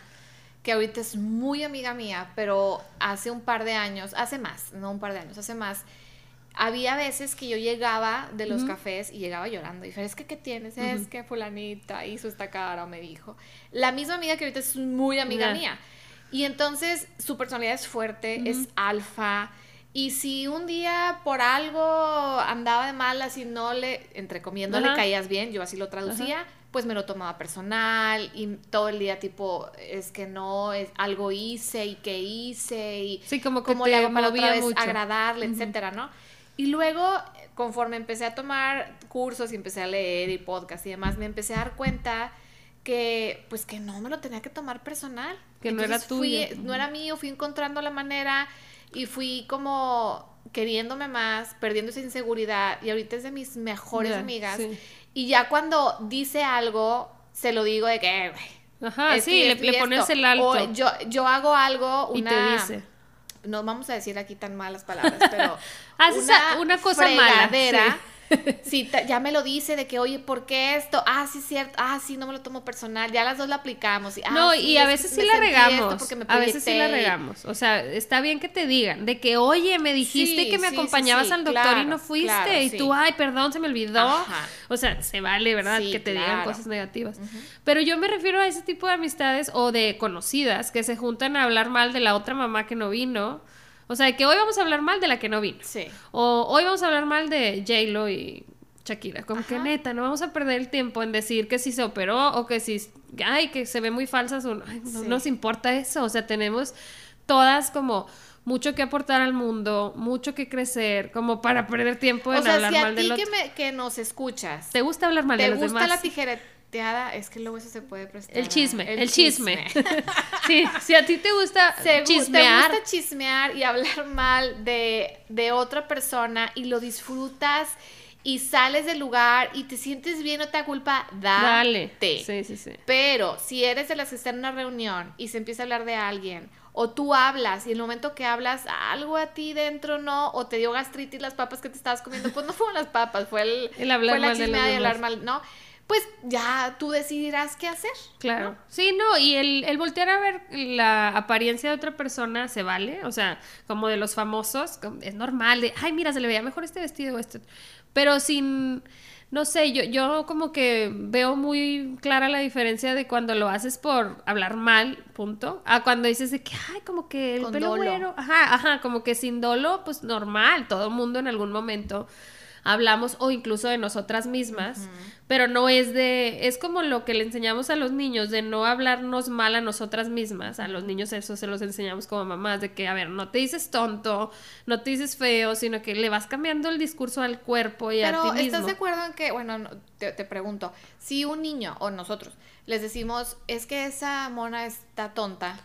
que ahorita es muy amiga mía, pero hace un par de años, hace más, no un par de años, hace más, había veces que yo llegaba de los cafés y llegaba llorando. Y dije, es que, ¿qué tienes? Es que fulanita hizo esta cara me dijo. La misma amiga que ahorita es muy amiga mía. Y entonces su personalidad es fuerte, es alfa. Y si un día por algo andaba de malas y no le, entre comiendo, le caías bien, yo así lo traducía, pues me lo tomaba personal y todo el día tipo, es que no, es algo hice y que hice y Sí, como que cómo le hago para otra vez mucho. agradarle, etcétera, ¿no? Y luego, conforme empecé a tomar cursos y empecé a leer y podcast y demás, me empecé a dar cuenta que, pues que no me lo tenía que tomar personal. Que no era fui- tuyo. no era mío, fui encontrando la manera y fui como queriéndome más, perdiendo esa inseguridad y ahorita es de mis mejores amigas. sí. Y ya cuando dice algo, se lo digo de que, "Eh, Ajá, esto sí, y le, y pones esto". el alto O yo, yo hago algo, y una... te dice. No vamos a decir aquí tan malas palabras, pero... [laughs] Haces a- una cosa mala, fregadera, [laughs] Sí, ya me lo dice de que, oye, ¿por qué esto? Ah, sí, cierto. Ah, sí, no me lo tomo personal. Ya las dos la aplicamos. Y, ah, No, sí, y a veces sí la regamos. porque me A veces sí la regamos. O sea, está bien que te digan de que, oye, me dijiste Sí, que me sí, acompañabas al doctor y no fuiste. claro, y tú, ay, perdón, se me olvidó. Ajá. O sea, se vale, ¿verdad? Que te digan cosas negativas. Pero yo me refiero a ese tipo de amistades o de conocidas que se juntan a hablar mal de la otra mamá que no vino. O sea, que hoy vamos a hablar mal de la que no vino. Sí. O hoy vamos a hablar mal de J-Lo y Shakira. Como que neta, no vamos a perder el tiempo en decir que si se operó o que si, ay, que se ve muy falsa su... ay, no Sí. nos importa eso. O sea, tenemos todas como mucho que aportar al mundo, mucho que crecer, como para perder tiempo en O sea, hablar si a mal ti del que, otro. me, que nos escuchas, ¿Te gusta hablar mal de te los gusta demás? la es que luego eso se puede prestar. el chisme, el, chisme. [laughs] sí, si a ti te gusta [laughs] Se chismear, Te gusta chismear y hablar mal de, de otra persona y lo disfrutas y sales del lugar y te sientes bien, no te da culpa, dale. dale. Sí, sí, sí. Pero si eres de las que están en una reunión y se empieza a hablar de alguien, o tú hablas y el momento que hablas algo a ti dentro no, o te dio gastritis las papas que te estabas comiendo, pues no fueron las papas, fue el, El hablar fue la mal de los y hablar mal, ¿no? Pues ya tú decidirás qué hacer. Claro. Sí, no, y el, el voltear a ver la apariencia de otra persona se vale, o sea, como de los famosos, es normal, de, ay, mira, se le veía mejor este vestido o este. Pero sin no sé, yo, yo como que veo muy clara la diferencia de cuando lo haces por hablar mal, punto, a cuando dices de que, ay, como que el Con pelo dolo. güero, ajá, ajá, como que sin dolo, pues normal, todo el mundo en algún momento hablamos o incluso de nosotras mismas, pero no es de, es como lo que le enseñamos a los niños, de no hablarnos mal a nosotras mismas, a los niños eso se los enseñamos como mamás, de que, a ver, no te dices tonto, no te dices feo, sino que le vas cambiando el discurso al cuerpo y a Pero ti mismo. ¿estás de acuerdo en que, bueno, no, te, te pregunto, si un niño o nosotros les decimos, es que esa mona está tonta,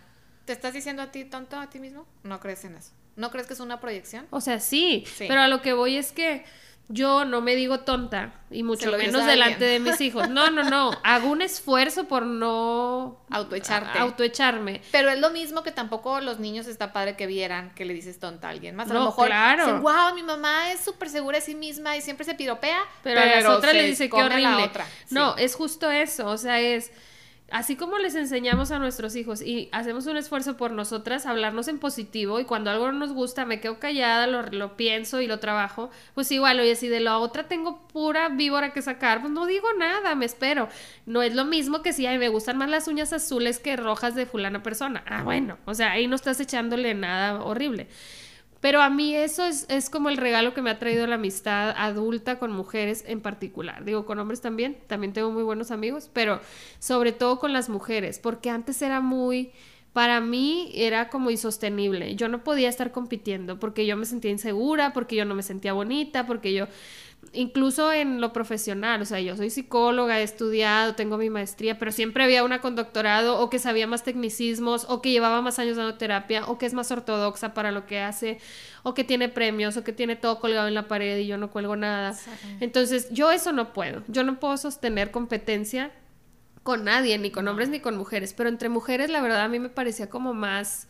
¿te estás diciendo a ti tonto a ti mismo? No crees en eso. ¿No crees que es una proyección? O sea, sí, Sí. pero a lo que voy es que yo no me digo tonta y mucho lo menos delante de mis hijos. No, no, no. [laughs] Hago un esfuerzo por no Autoecharte. autoecharme. Pero es lo mismo que tampoco los niños está padre que vieran que le dices tonta a alguien más. A lo No, mejor claro. dicen, wow, mi mamá es súper segura de sí misma y siempre se piropea. Pero, a las otras les dice qué come a la horrible. otra". No, es justo eso. O sea, es así como les enseñamos a nuestros hijos y hacemos un esfuerzo por nosotras, hablarnos en positivo y cuando algo no nos gusta me quedo callada, lo, lo pienso y lo trabajo, pues igual, oye, si de la otra tengo pura víbora que sacar, pues no digo nada, me espero. No es lo mismo que si ay, me gustan más las uñas azules que rojas de fulana persona. Ah, bueno, o sea, ahí no estás echándole nada horrible. Pero a mí eso es, es como el regalo que me ha traído la amistad adulta con mujeres en particular. Digo, con hombres también, también tengo muy buenos amigos, pero sobre todo con las mujeres, porque antes era muy, para mí era como insostenible. Yo no podía estar compitiendo porque yo me sentía insegura, porque yo no me sentía bonita, porque yo, incluso en lo profesional, o sea, yo soy psicóloga, he estudiado, tengo mi maestría, pero siempre había una con doctorado o que sabía más tecnicismos o que llevaba más años dando terapia o que es más ortodoxa para lo que hace o que tiene premios o que tiene todo colgado en la pared y yo no cuelgo nada. Entonces, yo eso no puedo. Yo no puedo sostener competencia con nadie, ni con hombres ni con mujeres, pero entre mujeres la verdad a mí me parecía como más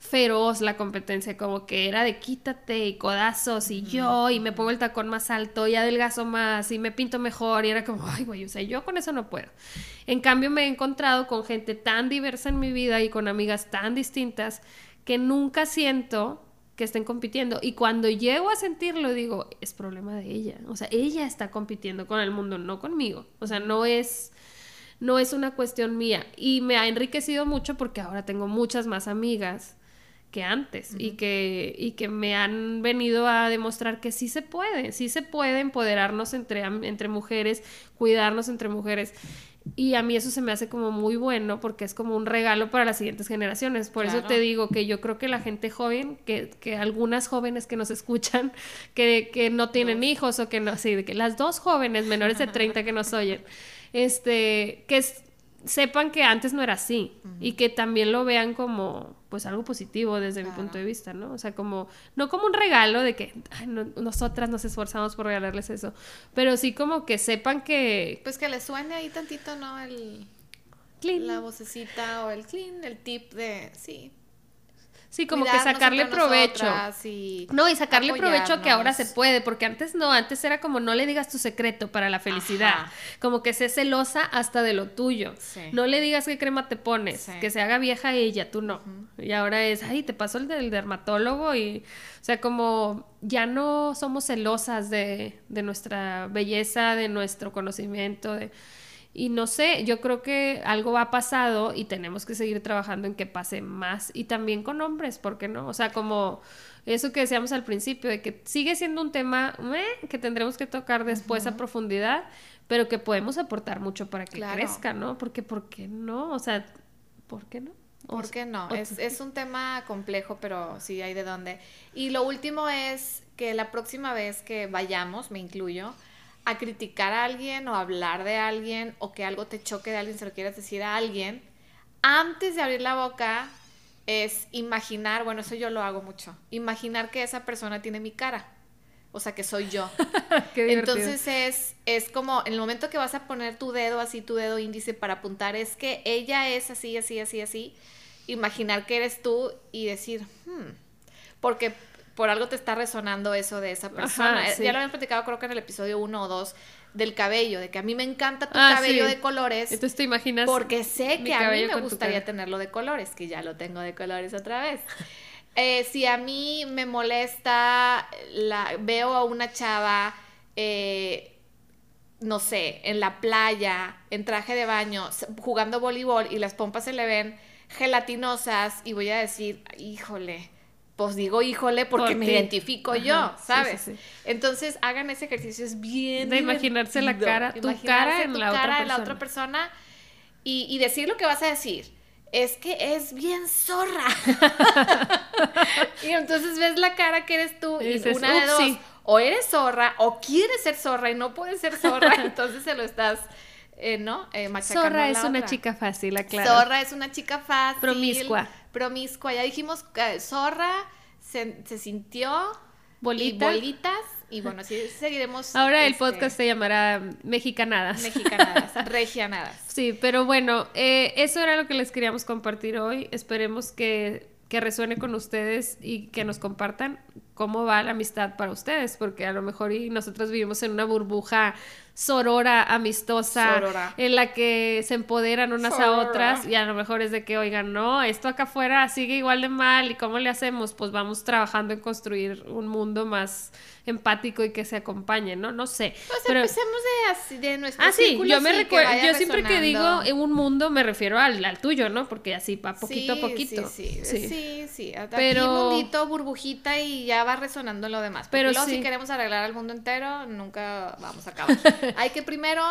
feroz la competencia, como que era de quítate y codazos y yo y me pongo el tacón más alto y adelgazo más y me pinto mejor y era como, ay güey, o sea, yo con eso no puedo. En cambio me he encontrado con gente tan diversa en mi vida y con amigas tan distintas que nunca siento que estén compitiendo. Y cuando llego a sentirlo digo, es problema de ella, o sea, ella está compitiendo con el mundo, no conmigo, o sea, no es no es una cuestión mía. Y me ha enriquecido mucho porque ahora tengo muchas más amigas que antes y, que, y que me han venido a demostrar que sí se puede, sí se puede empoderarnos entre, entre mujeres, cuidarnos entre mujeres. Y a mí eso se me hace como muy bueno porque es como un regalo para las siguientes generaciones. Por eso te digo que yo creo que la gente joven, que, que algunas jóvenes que nos escuchan, [laughs] que, que no tienen hijos o que no, sí, que las dos jóvenes menores de 30 que nos oyen, este, que es- sepan que antes no era así y que también lo vean como pues algo positivo desde mi punto de vista, ¿no? O sea, como no como un regalo de que "Ay, no- nosotras nos esforzamos por regalarles eso, pero sí como que sepan que Pues que le suene ahí tantito, ¿no? El, Clean. la vocecita o el clean, el tip de, sí. Sí, como que sacarle provecho. Y No, y sacarle provecho que ahora se puede, porque antes no, antes era como no le digas tu secreto para la felicidad, Ajá. como que sé celosa hasta de lo tuyo. Sí. No le digas qué crema te pones, Sí. que se haga vieja ella, tú no. Y ahora es, ay, te pasó el del dermatólogo y, o sea, como ya no somos celosas de, de nuestra belleza, de nuestro conocimiento, de... Y no sé, yo creo que algo ha pasado y tenemos que seguir trabajando en que pase más y también con hombres, ¿por qué no? O sea, como eso que decíamos al principio, de que sigue siendo un tema meh, que tendremos que tocar después a profundidad, pero que podemos aportar mucho para que Claro. crezca, ¿no? Porque, ¿por qué no? O sea, ¿por qué no? ¿Por qué no? Es, es un tema complejo, pero sí hay de dónde. Y lo último es que la próxima vez que vayamos, me incluyo, a criticar a alguien o hablar de alguien o que algo te choque de alguien, se lo quieras decir a alguien, antes de abrir la boca es imaginar, bueno, eso yo lo hago mucho, imaginar que esa persona tiene mi cara. O sea, que soy yo. [laughs] Qué. Entonces es, es como en el momento que vas a poner tu dedo así, tu dedo índice para apuntar, es que ella es así, así, así, así. Imaginar que eres tú y decir, hmm, porque por algo te está resonando eso de esa persona. Ajá, Eh, sí. Ya lo habían platicado creo que en el episodio 1 o 2 del cabello, de que a mí me encanta tu Ah, cabello sí. de colores. Entonces te imaginas. Porque sé que a mí me gustaría tenerlo de colores, que ya lo tengo de colores otra vez. [laughs] Eh, si a mí me molesta, la, veo a una chava eh, no sé, en la playa, en traje de baño, jugando voleibol y las pompas se le ven gelatinosas y voy a decir, híjole, pues digo híjole porque Por me ti. identifico Ajá, yo, ¿sabes? sí, sí. Entonces hagan ese ejercicio, es bien De imaginarse la cara, tu Imaginarse cara en tu la otra cara en la persona. otra persona y, y decir lo que vas a decir. Es que es bien zorra. [laughs] y entonces ves la cara que eres tú Y y, dices, una de dos. O eres zorra o quieres ser zorra y no puedes ser zorra, [laughs] entonces se lo estás, eh, ¿no? Eh, machacando Zorra a es la una otra. chica fácil, aclaro. Zorra es una chica fácil. Promiscua. Promiscua. Ya dijimos que zorra se, se sintió. Bolitas. Y bolitas. Y bueno, así seguiremos. Ahora el este, podcast se llamará Mexicanadas. Mexicanadas, [laughs] regianadas. Sí, pero bueno, eh, eso era lo que les queríamos compartir hoy. Esperemos que, que resuene con ustedes y que nos compartan cómo va la amistad para ustedes, porque a lo mejor y nosotros vivimos en una burbuja sorora, amistosa, Sorora. en la que se empoderan unas a otras y a lo mejor es de que, oigan, no, esto acá afuera sigue igual de mal y cómo le hacemos, pues vamos trabajando en construir un mundo más empático y que se acompañe, ¿no? No sé. Pues pero- empecemos de, así, de nuestro Ah, sí, yo me recuerdo, yo siempre que digo en un mundo me refiero al, al tuyo, ¿no? Porque así va poquito Sí, a poquito. Sí, sí, Sí. sí. sí. Aquí Pero- mundito, burbujita y ya va resonando lo demás. Porque Pero luego si queremos arreglar al mundo entero, nunca vamos a acabar. [laughs] Hay que primero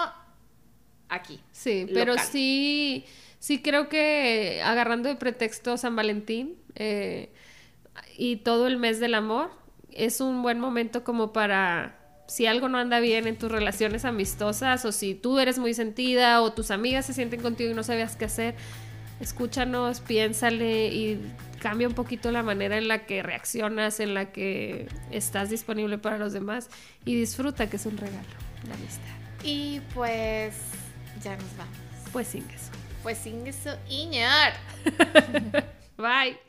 aquí. Sí, pero sí, sí creo que agarrando de pretexto San Valentín eh, y todo el mes del amor, es un buen momento como para, si algo no anda bien en tus relaciones amistosas o si tú eres muy sentida o tus amigas se sienten contigo y no sabías qué hacer, escúchanos, piénsale y cambia un poquito la manera en la que reaccionas, en la que estás disponible para los demás y disfruta que es un regalo, la amistad. Y pues ya nos vamos. Pues sin eso. Pues sin eso, Iñar. [laughs] Bye.